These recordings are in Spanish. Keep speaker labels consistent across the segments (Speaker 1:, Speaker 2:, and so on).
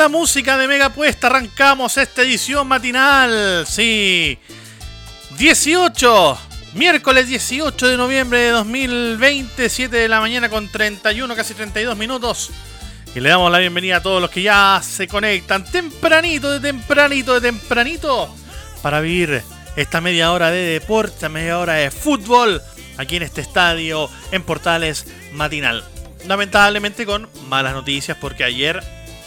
Speaker 1: La música de Mega Puesta arrancamos esta edición matinal. Sí. 18. Miércoles 18 de noviembre de 2020, 7 de la mañana con 31, casi 32 minutos. Y le damos la bienvenida a todos los que ya se conectan tempranito, de tempranito, de tempranito, para vivir esta media hora de deporte, media hora de fútbol, aquí en este estadio, en Portales Matinal. Lamentablemente con malas noticias, porque ayer,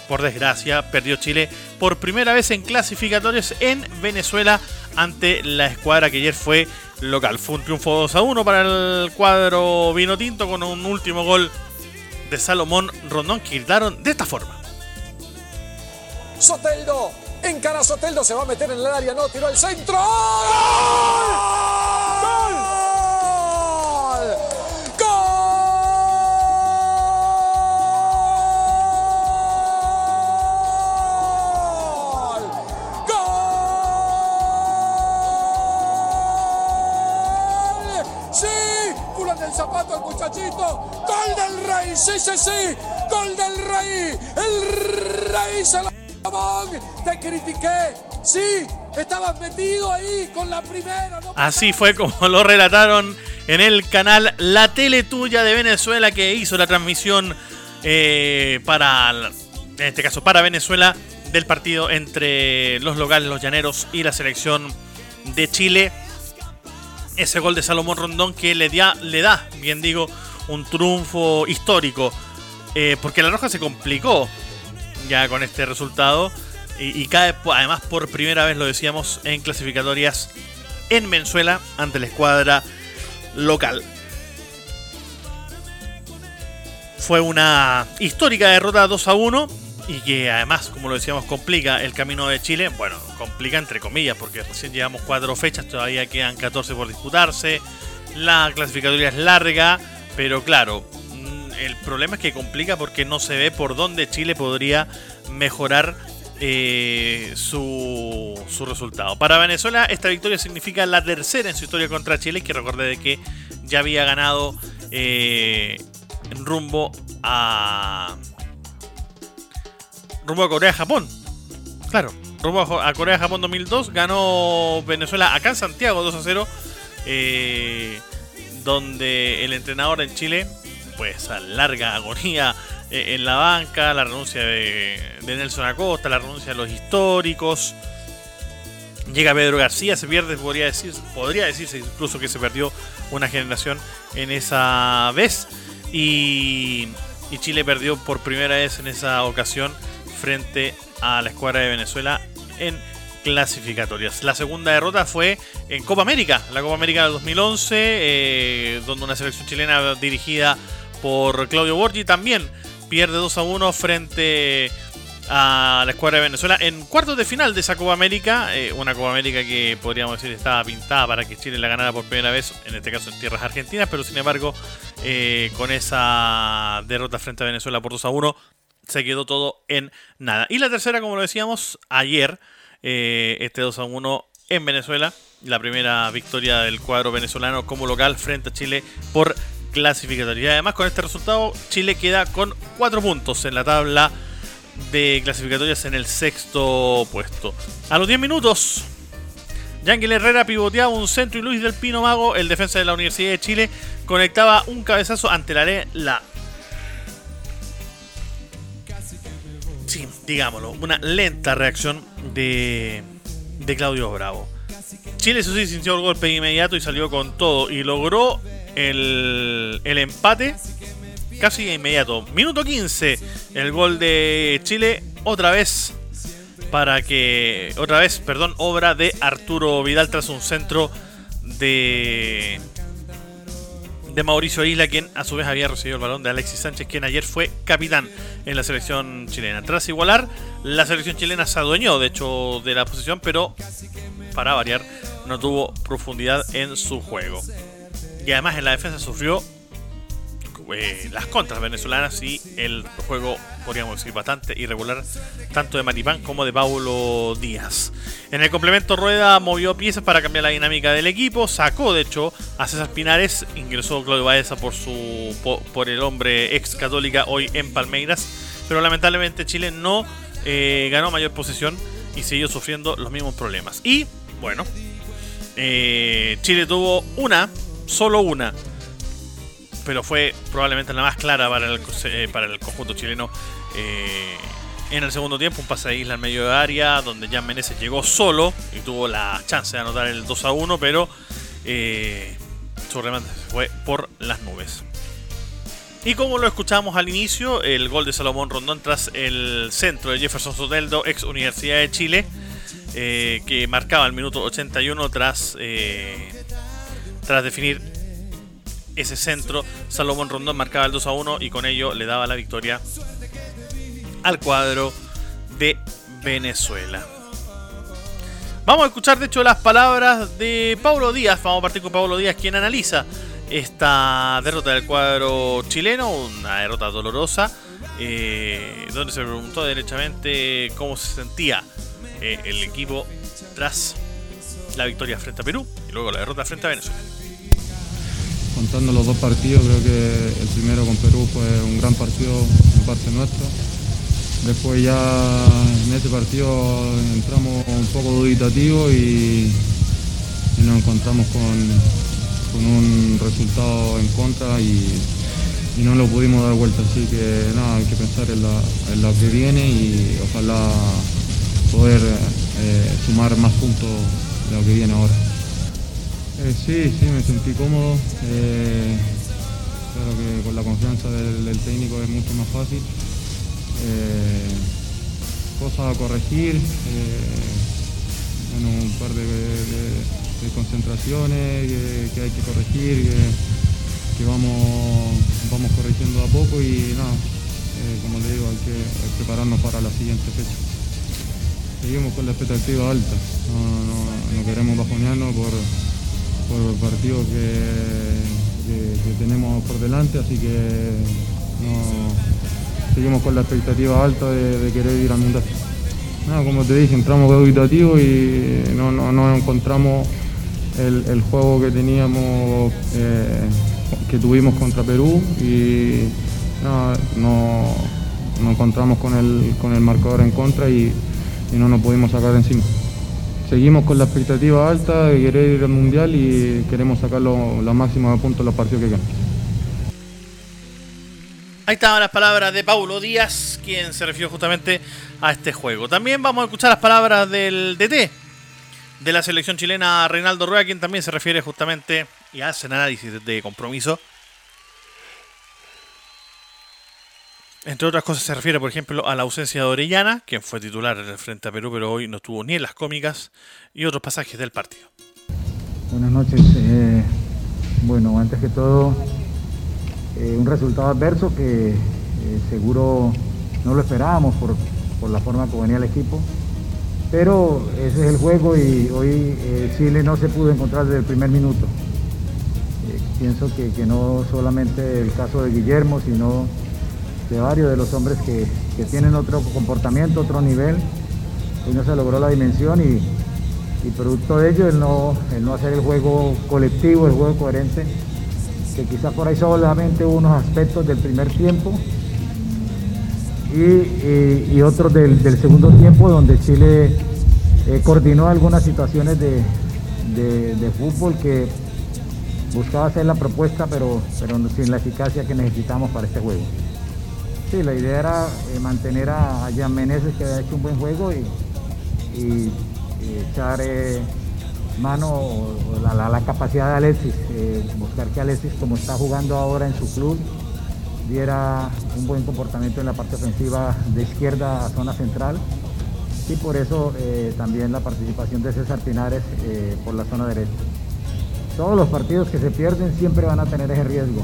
Speaker 1: por desgracia, perdió Chile por primera vez en clasificatorios en Venezuela ante la escuadra que ayer fue local. Fue un triunfo 2 a 1 para el cuadro vino tinto con un último gol de Salomón Rondón que gritaron de esta forma.
Speaker 2: Soteldo, encara Soteldo, se va a meter en el área, no, tiró el centro. ¡Gol! ¡Gol! Culan del zapato al muchachito. ¡Gol del rey! ¡Sí, sí, sí! ¡Gol del rey! ¡El rey Salomón! ¡Te critiqué! ¡Sí! Estabas metido ahí con la primera. no
Speaker 1: Así fue como lo relataron en el canal La Tele Tuya de Venezuela que hizo la transmisión eh, para, en este caso, para Venezuela del partido entre los locales, los llaneros y la selección de Chile. Ese gol de Salomón Rondón que le, le da, bien digo, un triunfo histórico. Eh, porque la Roja se complicó ya con este resultado. Y, y cae, además, por primera vez, lo decíamos, en clasificatorias en Venezuela ante la escuadra local. Fue una histórica derrota 2 a 1 y que además, como lo decíamos, complica el camino de Chile. Bueno, complica entre comillas porque recién llevamos cuatro fechas, todavía quedan 14 por disputarse. La clasificatoria es larga, pero claro, mm, el problema es que complica porque no se ve por dónde Chile podría mejorar eh, su, su resultado. Para Venezuela esta victoria significa la tercera en su historia contra Chile, que recordé de que ya había ganado eh, rumbo a rumbo a Corea-Japón. Claro, rumbo a Corea-Japón 2002 ganó Venezuela acá en Santiago 2 a 0. eh, donde el entrenador en Chile, pues a larga agonía eh, en la banca, la renuncia de, de Nelson Acosta, la renuncia de los históricos. Llega Pedro García, se pierde, podría, decir, podría decirse incluso que se perdió una generación en esa vez. Y, y Chile perdió por primera vez en esa ocasión frente a la escuadra de Venezuela en clasificatorias. La segunda derrota fue en Copa América, la Copa América del 2011, eh, donde una selección chilena dirigida por Claudio Borgi también pierde 2 a 1 frente a la escuadra de Venezuela en cuartos de final de esa Copa América, eh, una Copa América que podríamos decir estaba pintada para que Chile la ganara por primera vez, en este caso en tierras argentinas, pero sin embargo eh, con esa derrota frente a Venezuela por 2 a 1 se quedó todo en nada. Y la tercera, como lo decíamos, ayer, eh, este 2 a 1 en Venezuela, la primera victoria del cuadro venezolano como local frente a Chile por clasificatoria. Además con este resultado, Chile queda con 4 puntos en la tabla de clasificatorias en el sexto puesto. A los 10 minutos, Yangel Herrera pivoteaba un centro y Luis del Pino Mago, el defensa de la Universidad de Chile, conectaba un cabezazo ante la, la digámoslo, una lenta reacción de, de Claudio Bravo. Chile, eso sí, sintió el golpe inmediato y salió con todo y logró el, el empate casi inmediato. Minuto 15, el gol de Chile, otra vez para que, otra vez, perdón, obra de Arturo Vidal tras un centro de de Mauricio Isla, quien a su vez había recibido el balón de Alexis Sánchez, quien ayer fue capitán en la selección chilena. Tras igualar, la selección chilena se adueñó, de hecho, de la posición, pero para variar, no tuvo profundidad en su juego. Y además en la defensa sufrió eh, las contras venezolanas y el juego, podríamos decir, bastante irregular, tanto de Maripán como de Paulo Díaz. En el complemento, Rueda movió piezas para cambiar la dinámica del equipo, sacó de hecho a César Pinares, ingresó Claudio Baeza por, su, por, el hombre ex católica hoy en Palmeiras, pero lamentablemente Chile no eh, ganó mayor posesión y siguió sufriendo los mismos problemas. Y bueno, eh, Chile tuvo una, solo una pero fue probablemente la más clara para el, eh, para el conjunto chileno. Eh, en el segundo tiempo, un pase de isla en medio de área, donde Jan Menezes llegó solo y tuvo la chance de anotar el 2 a 1, pero eh, su remate fue por las nubes. Y como lo escuchamos al inicio, el gol de Salomón Rondón tras el centro de Jefferson Soteldo, ex Universidad de Chile, que marcaba el minuto 81 tras, tras definir ese centro. Salomón Rondón marcaba el 2 a 1 y con ello le daba la victoria al cuadro de Venezuela. Vamos a escuchar de hecho las palabras de Pablo Díaz. Vamos a partir con Pablo Díaz, quien analiza esta derrota del cuadro chileno, una derrota dolorosa, eh, donde se preguntó derechamente cómo se sentía eh, el equipo tras la victoria frente a Perú y luego la derrota frente a Venezuela
Speaker 3: contando los dos partidos, creo que el primero con Perú fue un gran partido de parte nuestra. Después ya en este partido entramos un poco duditativos y, nos encontramos con, un resultado en contra y, no lo pudimos dar vuelta. Así que nada, hay que pensar en, lo que viene y ojalá poder eh, sumar más puntos de lo que viene ahora. Eh, sí, sí, me sentí cómodo. Eh, claro que con la confianza del, técnico es mucho más fácil. Eh, cosas a corregir, bueno, un par de, concentraciones que, hay que corregir, que, vamos, vamos corrigiendo a poco y nada, como le digo, hay que prepararnos para la siguiente fecha. Seguimos con la expectativa alta, no, no queremos bajonearnos por por el partido que, tenemos por delante, así que seguimos con la expectativa alta de, querer ir al Mundial. como te dije, entramos dubitativo y no, encontramos el, juego que teníamos, eh, que tuvimos contra Perú y no, encontramos con el, con el marcador en contra y, no nos pudimos sacar encima seguimos con la expectativa alta de querer ir al Mundial y queremos sacar los máximos puntos de los partidos que quedan.
Speaker 1: Ahí estaban las palabras de Paulo Díaz, quien se refirió justamente a este juego. También vamos a escuchar las palabras del DT de la selección chilena, Reinaldo Rueda, quien también se refiere justamente y hace análisis de compromiso Entre otras cosas se refiere, por ejemplo, a la ausencia de Orellana, quien fue titular en el frente a Perú, pero hoy no estuvo ni en las cómicas, y otros pasajes del partido.
Speaker 4: Buenas noches. Eh, bueno, antes que todo, eh, un resultado adverso que eh, seguro no lo esperábamos por, la forma que venía el equipo, pero ese es el juego y hoy Chile no se pudo encontrar desde el primer minuto. pienso que, que no solamente el caso de Guillermo, sino de varios de los hombres que, tienen otro comportamiento, otro nivel. Hoy no se logró la dimensión y, producto de ello el no, no hacer el juego colectivo, el juego coherente, que quizás por ahí solamente unos aspectos del primer tiempo y, otros del, segundo tiempo donde Chile eh, coordinó algunas situaciones de, de, fútbol que buscaba hacer la propuesta pero, pero sin la eficacia que necesitamos para este juego. Sí, la idea era eh, mantener a, Meneses que ha hecho un buen juego y, echar eh, mano a la, capacidad de Alexis, eh, buscar que Alexis, como está jugando ahora en su club, diera un buen comportamiento en la parte ofensiva de izquierda a zona central y por eso también la participación de César Pinares por la zona derecha. todos los partidos que se pierden siempre van a tener ese riesgo.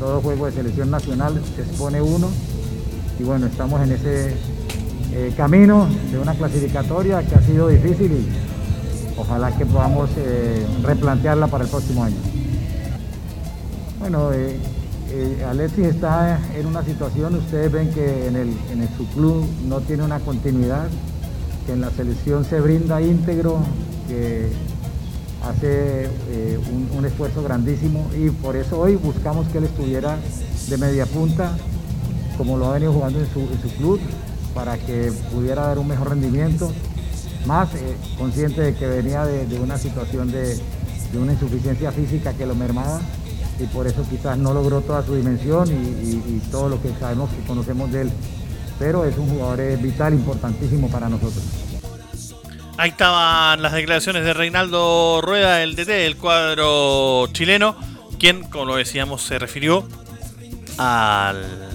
Speaker 4: Todo juego de selección nacional se expone uno y bueno, estamos en ese eh, camino de una clasificatoria que ha sido difícil y ojalá que podamos eh, replantearla para el próximo año. Bueno, Alexis está en una situación, ustedes ven que en, el, en su club no tiene una continuidad, que en la selección se brinda íntegro, que hace eh, un, esfuerzo grandísimo y por eso hoy buscamos que él estuviera de media punta, como lo ha venido jugando en su, club, para que pudiera dar un mejor rendimiento, más eh, consciente de que venía de, una situación de, una insuficiencia física que lo mermaba y por eso quizás no logró toda su dimensión y, todo lo que sabemos y conocemos de él. Pero es un jugador eh, vital, importantísimo para nosotros.
Speaker 1: Ahí estaban las declaraciones de Reinaldo Rueda, el DT del cuadro chileno, quien, como lo decíamos, se refirió al,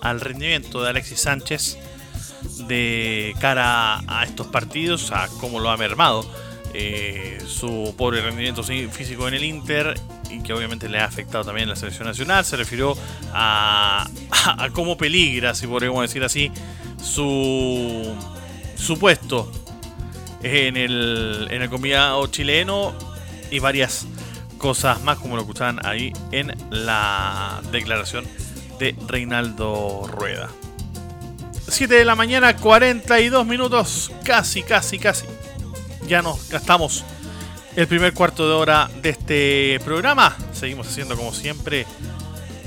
Speaker 1: al rendimiento de Alexis Sánchez de cara a estos partidos, a cómo lo ha mermado eh, su pobre rendimiento físico en el Inter y que obviamente le ha afectado también en la selección nacional. Se refirió a, a, cómo peligra, si podríamos decir así, su, su puesto en el, en el combinado chileno y varias cosas más como lo escuchaban ahí en la declaración de Reinaldo Rueda. 7 de la mañana, 42 minutos, casi, casi, casi. Ya nos gastamos el primer cuarto de hora de este programa. Seguimos haciendo como siempre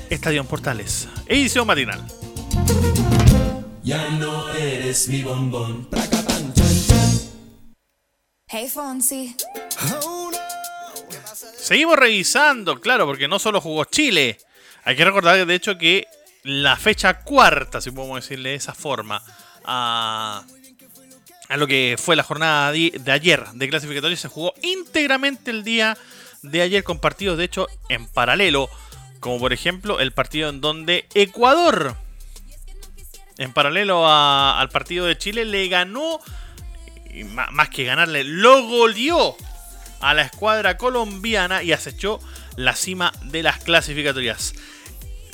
Speaker 1: Estadio Portales, edición matinal. Ya no eres mi bombón. Hey Fonsi. Seguimos revisando, claro, porque no solo jugó Chile. Hay que recordar, de hecho, que la fecha cuarta, si podemos decirle de esa forma, a, lo que fue la jornada de, ayer de clasificatorio, se jugó íntegramente el día de ayer con partidos, de hecho, en paralelo. Como por ejemplo el partido en donde Ecuador, en paralelo al partido de Chile, le ganó más que ganarle, lo goleó a la escuadra colombiana y acechó la cima de las clasificatorias.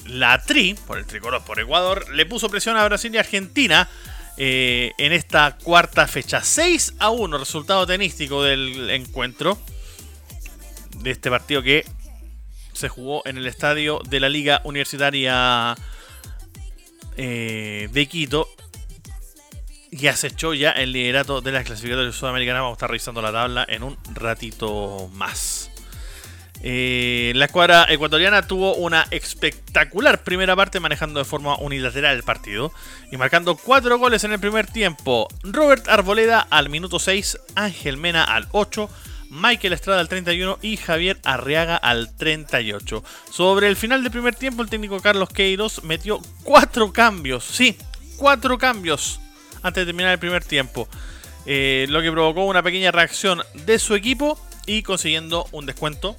Speaker 1: La Tri, por el tricolor por Ecuador, le puso presión a Brasil y Argentina eh, en esta cuarta fecha. 6 a 1, resultado tenístico del encuentro. De este partido que se jugó en el estadio de la Liga Universitaria eh, de Quito y acechó ya el liderato de las clasificatorias sudamericanas. Vamos a estar revisando la tabla en un ratito más. Eh, la escuadra ecuatoriana tuvo una espectacular primera parte manejando de forma unilateral el partido y marcando cuatro goles en el primer tiempo. Robert Arboleda al minuto 6, Ángel Mena al 8, Michael Estrada al 31 y Javier Arriaga al 38. Sobre el final del primer tiempo el técnico Carlos Queiros metió cuatro cambios, sí, cuatro cambios antes de terminar el primer tiempo. Eh, lo que provocó una pequeña reacción de su equipo y consiguiendo un descuento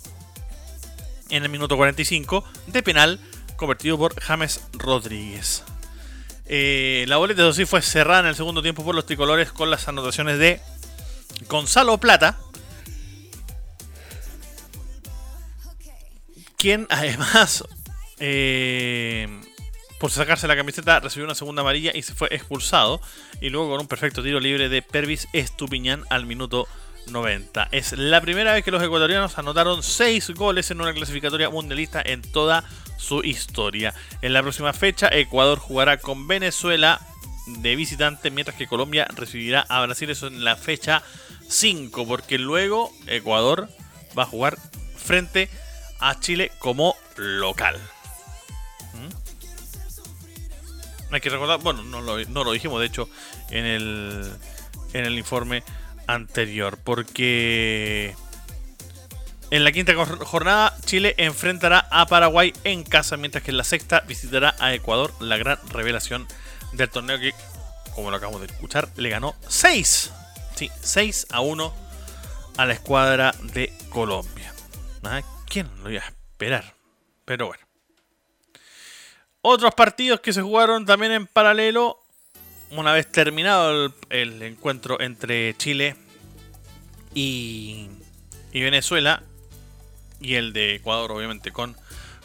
Speaker 1: en el minuto 45 de penal convertido por James Rodríguez. Eh, la boleta, eso sí, fue cerrada en el segundo tiempo por los tricolores con las anotaciones de Gonzalo Plata, quien además eh, por sacarse la camiseta, recibió una segunda amarilla y se fue expulsado. Y luego con un perfecto tiro libre de Pervis Estupiñán al minuto 90. Es la primera vez que los ecuatorianos anotaron 6 goles en una clasificatoria mundialista en toda su historia. En la próxima fecha, Ecuador jugará con Venezuela de visitante, mientras que Colombia recibirá a Brasil. Eso en la fecha 5, porque luego Ecuador va a jugar frente a Chile como local. Hay que recordar, bueno, no lo, dijimos de hecho en el, en el informe anterior, porque en la quinta jornada Chile enfrentará a Paraguay en casa, mientras que en la sexta visitará a Ecuador, la gran revelación del torneo que, como lo acabamos de escuchar, le ganó 6, sí, 6 a 1 a la escuadra de Colombia. ¿Quién lo iba a esperar? Pero bueno. Otros partidos que se jugaron también en paralelo, una vez terminado el, encuentro entre Chile y, Venezuela, y el de Ecuador, obviamente. Con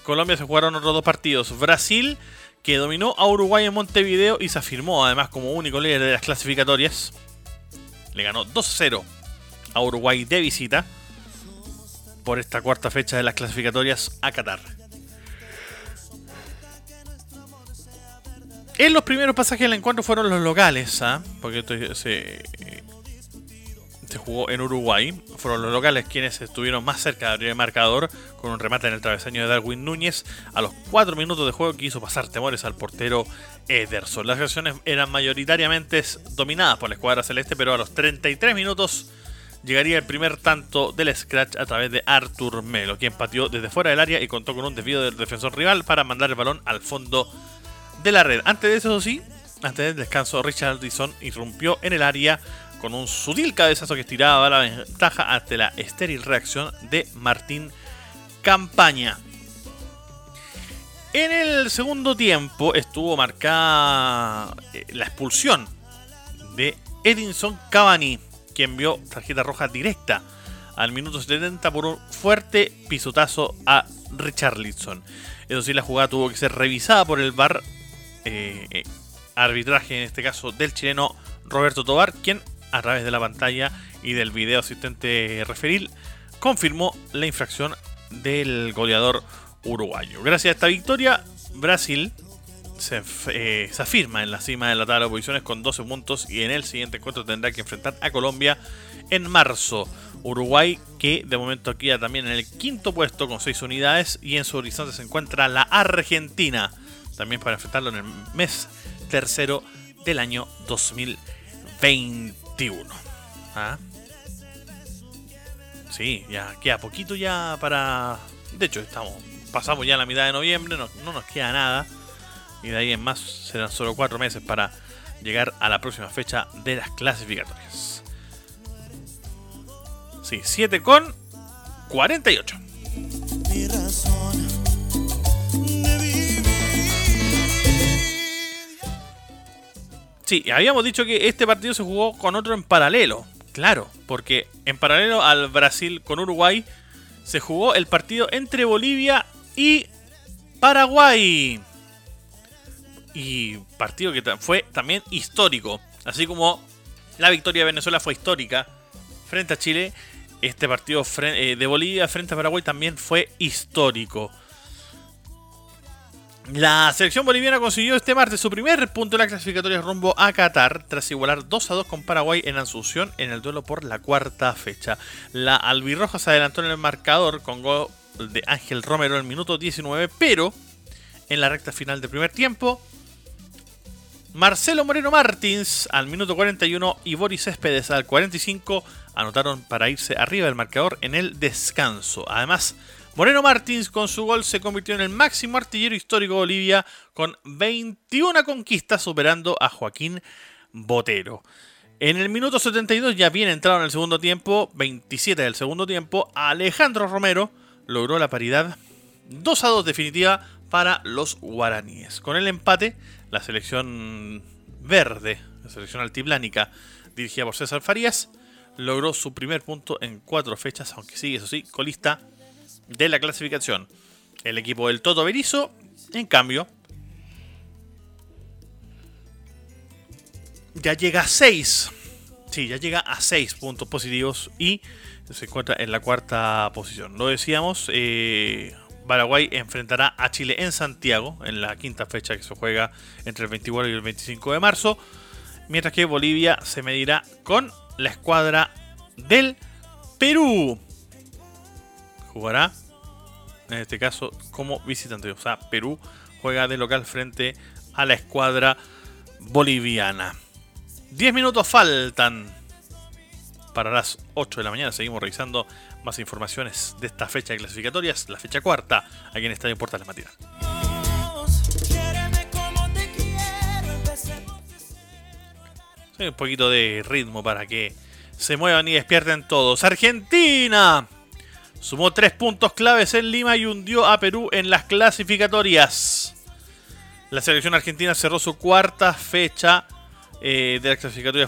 Speaker 1: Colombia se jugaron otros dos partidos. Brasil, que dominó a Uruguay en Montevideo y se afirmó además como único líder de las clasificatorias. Le ganó 2-0 a Uruguay de visita por esta cuarta fecha de las clasificatorias a Qatar. En los primeros pasajes del encuentro fueron los locales, ¿ah? porque esto se, jugó en Uruguay. Fueron los locales quienes estuvieron más cerca de abrir el marcador con un remate en el travesaño de Darwin Núñez a los 4 minutos de juego que hizo pasar temores al portero Ederson. Las acciones eran mayoritariamente dominadas por la escuadra celeste, pero a los 33 minutos llegaría el primer tanto del Scratch a través de Artur Melo, quien pateó desde fuera del área y contó con un desvío del defensor rival para mandar el balón al fondo de la red. Antes de eso, sí, antes del descanso, Richard Dixon irrumpió en el área con un sutil cabezazo que estiraba la ventaja ante la estéril reacción de Martín Campaña. En el segundo tiempo estuvo marcada eh, la expulsión de Edinson Cavani, quien vio tarjeta roja directa al minuto 70 por un fuerte pisotazo a Richarlison. Eso sí, la jugada tuvo que ser revisada por el VAR eh, arbitraje, en este caso del chileno Roberto Tobar, quien a través de la pantalla y del video asistente referil confirmó la infracción del goleador uruguayo. Gracias a esta victoria, Brasil se, eh, se, afirma en la cima de la tabla de posiciones con 12 puntos y en el siguiente encuentro tendrá que enfrentar a Colombia en marzo. Uruguay que de momento queda también en el quinto puesto con 6 unidades y en su horizonte se encuentra la Argentina también para enfrentarlo en el mes tercero del año 2021. ¿Ah? Sí, ya queda poquito ya para... De hecho, estamos pasamos ya la mitad de noviembre, no, no nos queda nada. Y de ahí en más serán solo cuatro meses para llegar a la próxima fecha de las clasificatorias. Sí, 7 con 48. Mi razón Sí, habíamos dicho que este partido se jugó con otro en paralelo. Claro, porque en paralelo al Brasil con Uruguay se jugó el partido entre Bolivia y Paraguay. Y partido que fue también histórico. Así como la victoria de Venezuela fue histórica frente a Chile, este partido eh, de Bolivia frente a Paraguay también fue histórico. La selección boliviana consiguió este martes su primer punto en la clasificatoria rumbo a Qatar tras igualar 2 a 2 con Paraguay en Asunción en el duelo por la cuarta fecha. La albirroja se adelantó en el marcador con gol de Ángel Romero en el minuto 19, pero en la recta final del primer tiempo, Marcelo Moreno Martins al minuto 41 y Boris Céspedes al 45 anotaron para irse arriba del marcador en el descanso. Además, Moreno Martins con su gol se convirtió en el máximo artillero histórico de Bolivia con 21 conquistas superando a Joaquín Botero. En el minuto 72 ya bien entrado en el segundo tiempo, 27 del segundo tiempo, Alejandro Romero logró la paridad 2 a 2 definitiva para los guaraníes. Con el empate, la selección verde, la selección altiplánica dirigida por César Farías, logró su primer punto en cuatro fechas, aunque sigue, eso sí, colista de la clasificación. El equipo del Toto Berizo, en cambio, ya llega a 6. Sí, ya llega a 6 puntos positivos y se encuentra en la cuarta posición. Lo decíamos, eh, Paraguay enfrentará a Chile en Santiago en la quinta fecha que se juega entre el 24 y el 25 de marzo. Mientras que Bolivia se medirá con la escuadra del Perú jugará, en este caso, como visitante. O sea, Perú juega de local frente a la escuadra boliviana. 10 minutos faltan para las 8 de la mañana. Seguimos revisando más informaciones de esta fecha de clasificatorias, la fecha cuarta, aquí en Estadio Portales Matías. un poquito de ritmo para que se muevan y despierten todos. Argentina Sumó tres puntos claves en Lima y hundió a Perú en las clasificatorias. La selección argentina cerró su cuarta fecha eh, de la clasificatoria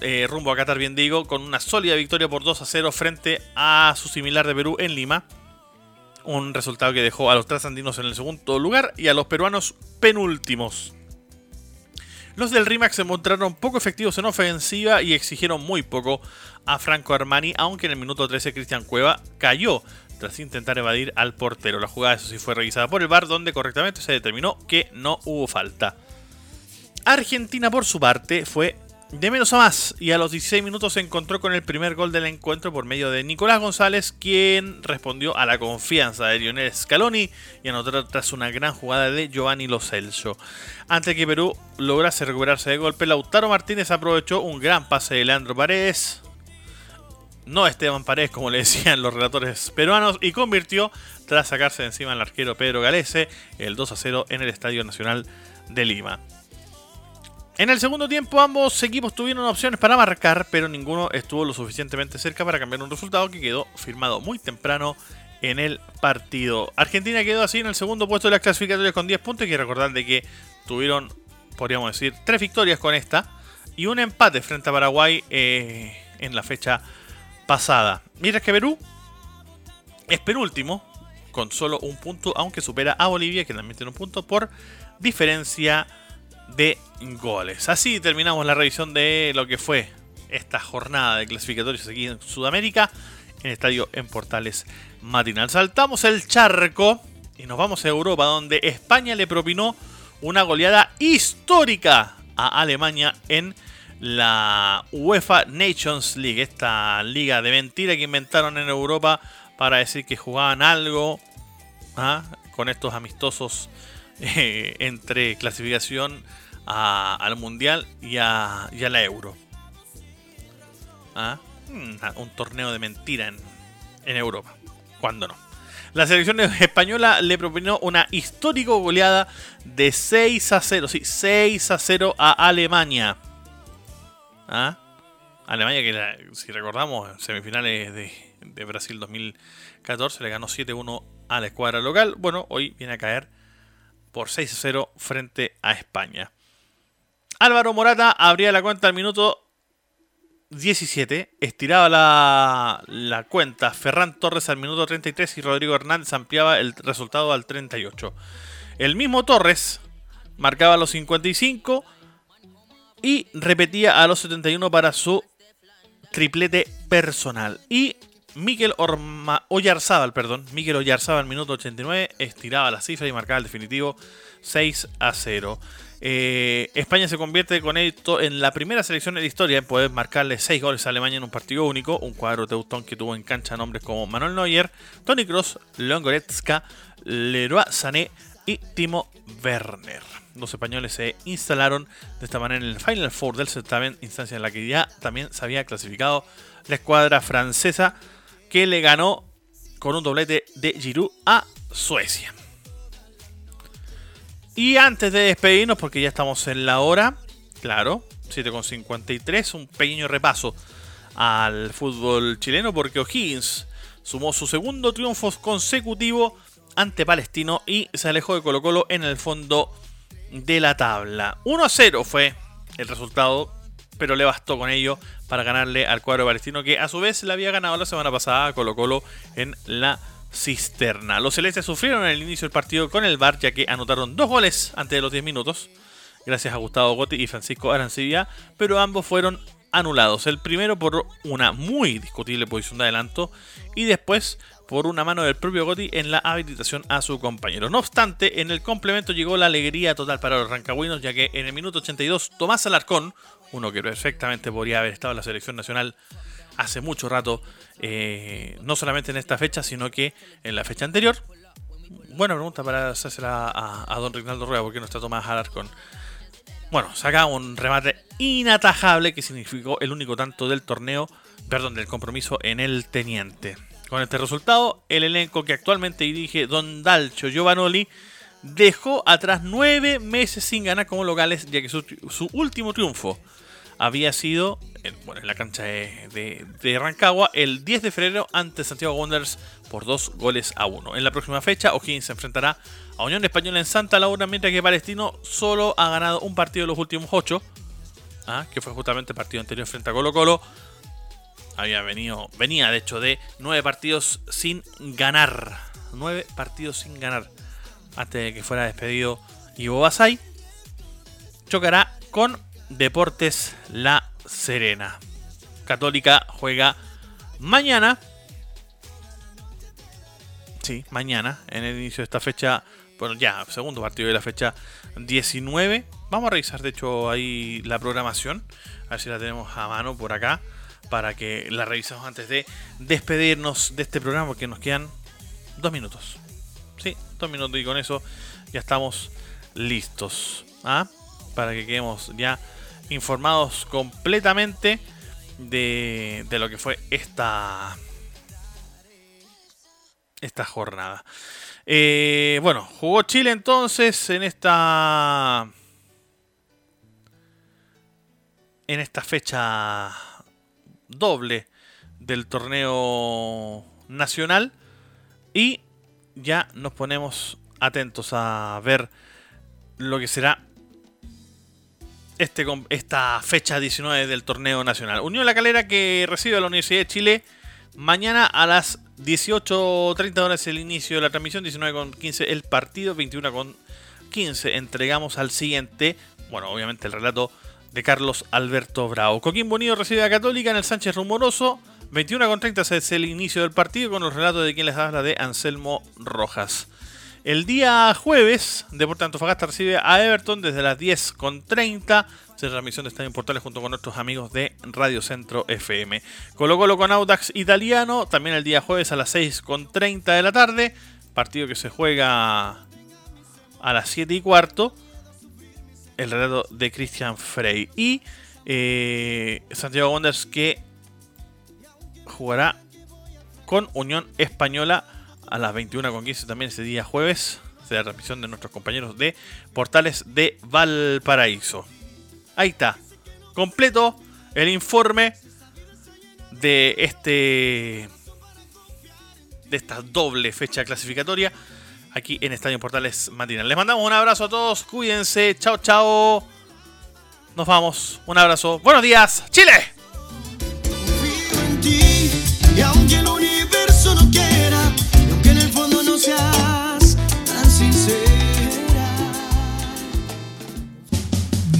Speaker 1: eh, rumbo a Qatar, bien digo, con una sólida victoria por 2 a 0 frente a su similar de Perú en Lima. Un resultado que dejó a los trasandinos en el segundo lugar y a los peruanos penúltimos. Los del RIMAC se mostraron poco efectivos en ofensiva y exigieron muy poco a Franco Armani, aunque en el minuto 13 Cristian Cueva cayó tras intentar evadir al portero. La jugada, eso sí, fue revisada por el VAR, donde correctamente se determinó que no hubo falta. Argentina, por su parte, fue de menos a más y a los 16 minutos se encontró con el primer gol del encuentro por medio de Nicolás González, quien respondió a la confianza de Lionel Scaloni y anotó tras una gran jugada de Giovanni Lo Celso. Antes que Perú lograse recuperarse de golpe, Lautaro Martínez aprovechó un gran pase de Leandro Paredes, no Esteban Paredes como le decían los relatores peruanos, y convirtió tras sacarse de encima al arquero Pedro Galese el 2 a 0 en el Estadio Nacional de Lima. En el segundo tiempo ambos equipos tuvieron opciones para marcar, pero ninguno estuvo lo suficientemente cerca para cambiar un resultado que quedó firmado muy temprano en el partido. Argentina quedó así en el segundo puesto de las clasificatorias con 10 puntos. Hay que recordar de que tuvieron, podríamos decir, tres victorias con esta y un empate frente a Paraguay eh, en la fecha pasada. Mientras que Perú es penúltimo con solo un punto, aunque supera a Bolivia, que también tiene un punto por diferencia de goles. Así terminamos la revisión de lo que fue esta jornada de clasificatorios aquí en Sudamérica, en estadio en Portales Matinal. Saltamos el charco y nos vamos a Europa, donde España le propinó una goleada histórica a Alemania en la UEFA Nations League, esta liga de mentira que inventaron en Europa para decir que jugaban algo ¿ah? con estos amistosos eh, entre clasificación al Mundial y a, la Euro. ¿Ah? Mm, un torneo de mentira en, en Europa. ¿Cuándo no? La selección española le propinó una histórica goleada de 6 a 0. Sí, 6 a 0 a Alemania. ¿Ah? Alemania que, si recordamos, semifinales de, de Brasil 2014 le ganó 7-1 a la escuadra local. Bueno, hoy viene a caer por 6-0 frente a España. Álvaro Morata abría la cuenta al minuto 17, estiraba la, cuenta Ferran Torres al minuto 33 y Rodrigo Hernández ampliaba el resultado al 38. El mismo Torres marcaba los 55 y repetía a los 71 para su triplete personal. Y Miquel Orma, Oyarzábal, perdón, Miquel Oyarzábal al minuto 89 estiraba la cifra y marcaba el definitivo 6 a 0. Eh, España se convierte con esto en la primera selección de la historia en poder marcarle 6 goles a Alemania en un partido único, un cuadro teutón que tuvo en cancha nombres como Manuel Neuer, Tony Kroos, Leon Goretzka, Leroy Sané y Timo Werner. Los españoles se instalaron de esta manera en el Final Four del certamen, instancia en la que ya también se había clasificado la escuadra francesa que le ganó con un doblete de Giroud a Suecia. Y antes de despedirnos, porque ya estamos en la hora, claro, 7.53, un pequeño repaso al fútbol chileno, porque O'Higgins sumó su segundo triunfo consecutivo ante Palestino y se alejó de Colo Colo en el fondo de la tabla. 1 0 fue el resultado, pero le bastó con ello para ganarle al cuadro palestino que a su vez le había ganado la semana pasada a Colo Colo en la cisterna. Los celestes sufrieron en el inicio del partido con el VAR ya que anotaron dos goles antes de los 10 minutos, gracias a Gustavo Gotti y Francisco Arancibia, pero ambos fueron anulados. El primero por una muy discutible posición de adelanto y después por una mano del propio Gotti en la habilitación a su compañero. No obstante, en el complemento llegó la alegría total para los rancagüinos, ya que en el minuto 82 Tomás Alarcón, uno que perfectamente podría haber estado en la selección nacional hace mucho rato, eh, no solamente en esta fecha, sino que en la fecha anterior. Buena pregunta para hacérsela a, don Rinaldo Rueda, porque no está Tomás Alarcón. Bueno, saca un remate inatajable que significó el único tanto del torneo, perdón, del compromiso en el Teniente. Con este resultado, el elenco que actualmente dirige Don Dalcio Giovanoli dejó atrás nueve meses sin ganar como locales, ya que su, su último triunfo había sido en, bueno, en la cancha de, Rancagua el 10 de febrero ante Santiago Wanderers por dos goles a uno. En la próxima fecha, O'Higgins se enfrentará a Unión Española en Santa Laura, mientras que Palestino solo ha ganado un partido de los últimos ocho, ¿ah? que fue justamente el partido anterior frente a Colo Colo. Había venido, venía de hecho de nueve partidos sin ganar. nueve partidos sin ganar antes de que fuera despedido Ivo Basay. Chocará con Deportes La Serena. Católica juega mañana. Sí, mañana, en el inicio de esta fecha. Bueno, ya, segundo partido de la fecha 19. Vamos a revisar, de hecho, ahí la programación. A ver si la tenemos a mano por acá. Para que la revisemos antes de despedirnos de este programa. Porque nos quedan dos minutos. Sí, dos minutos y con eso ya estamos listos. ¿ah? Para que quedemos ya informados completamente de, de lo que fue esta, esta jornada. Eh, bueno, jugó Chile entonces en esta. En esta fecha doble del torneo nacional. Y ya nos ponemos atentos a ver lo que será este, esta fecha 19 del torneo nacional. Unión La Calera que recibe a la Universidad de Chile mañana a las 18.30 horas el inicio de la transmisión, 19.15 el partido, 21.15 entregamos al siguiente, bueno, obviamente el relato de Carlos Alberto Bravo. Coquimbo Unido recibe a Católica en el Sánchez Rumoroso, 21.30 es el inicio del partido con los relatos de quien les habla de Anselmo Rojas. El día jueves, Deportes Antofagasta recibe a Everton desde las 10.30. Se transmisión de Estadio Portales junto con nuestros amigos de Radio Centro FM. Colo Colo con Audax Italiano, también el día jueves a las 6.30 de la tarde. Partido que se juega a las 7 y cuarto. El relato de Christian Frey. Y eh, Santiago Wonders que jugará con Unión Española a las 21.15 también ese día jueves. Será transmisión de nuestros compañeros de Portales de Valparaíso. Ahí está. Completo el informe de este. de esta doble fecha clasificatoria. Aquí en Estadio Portales Matinal. Les mandamos un abrazo a todos. Cuídense. Chao, chao. Nos vamos. Un abrazo. Buenos días. Chile.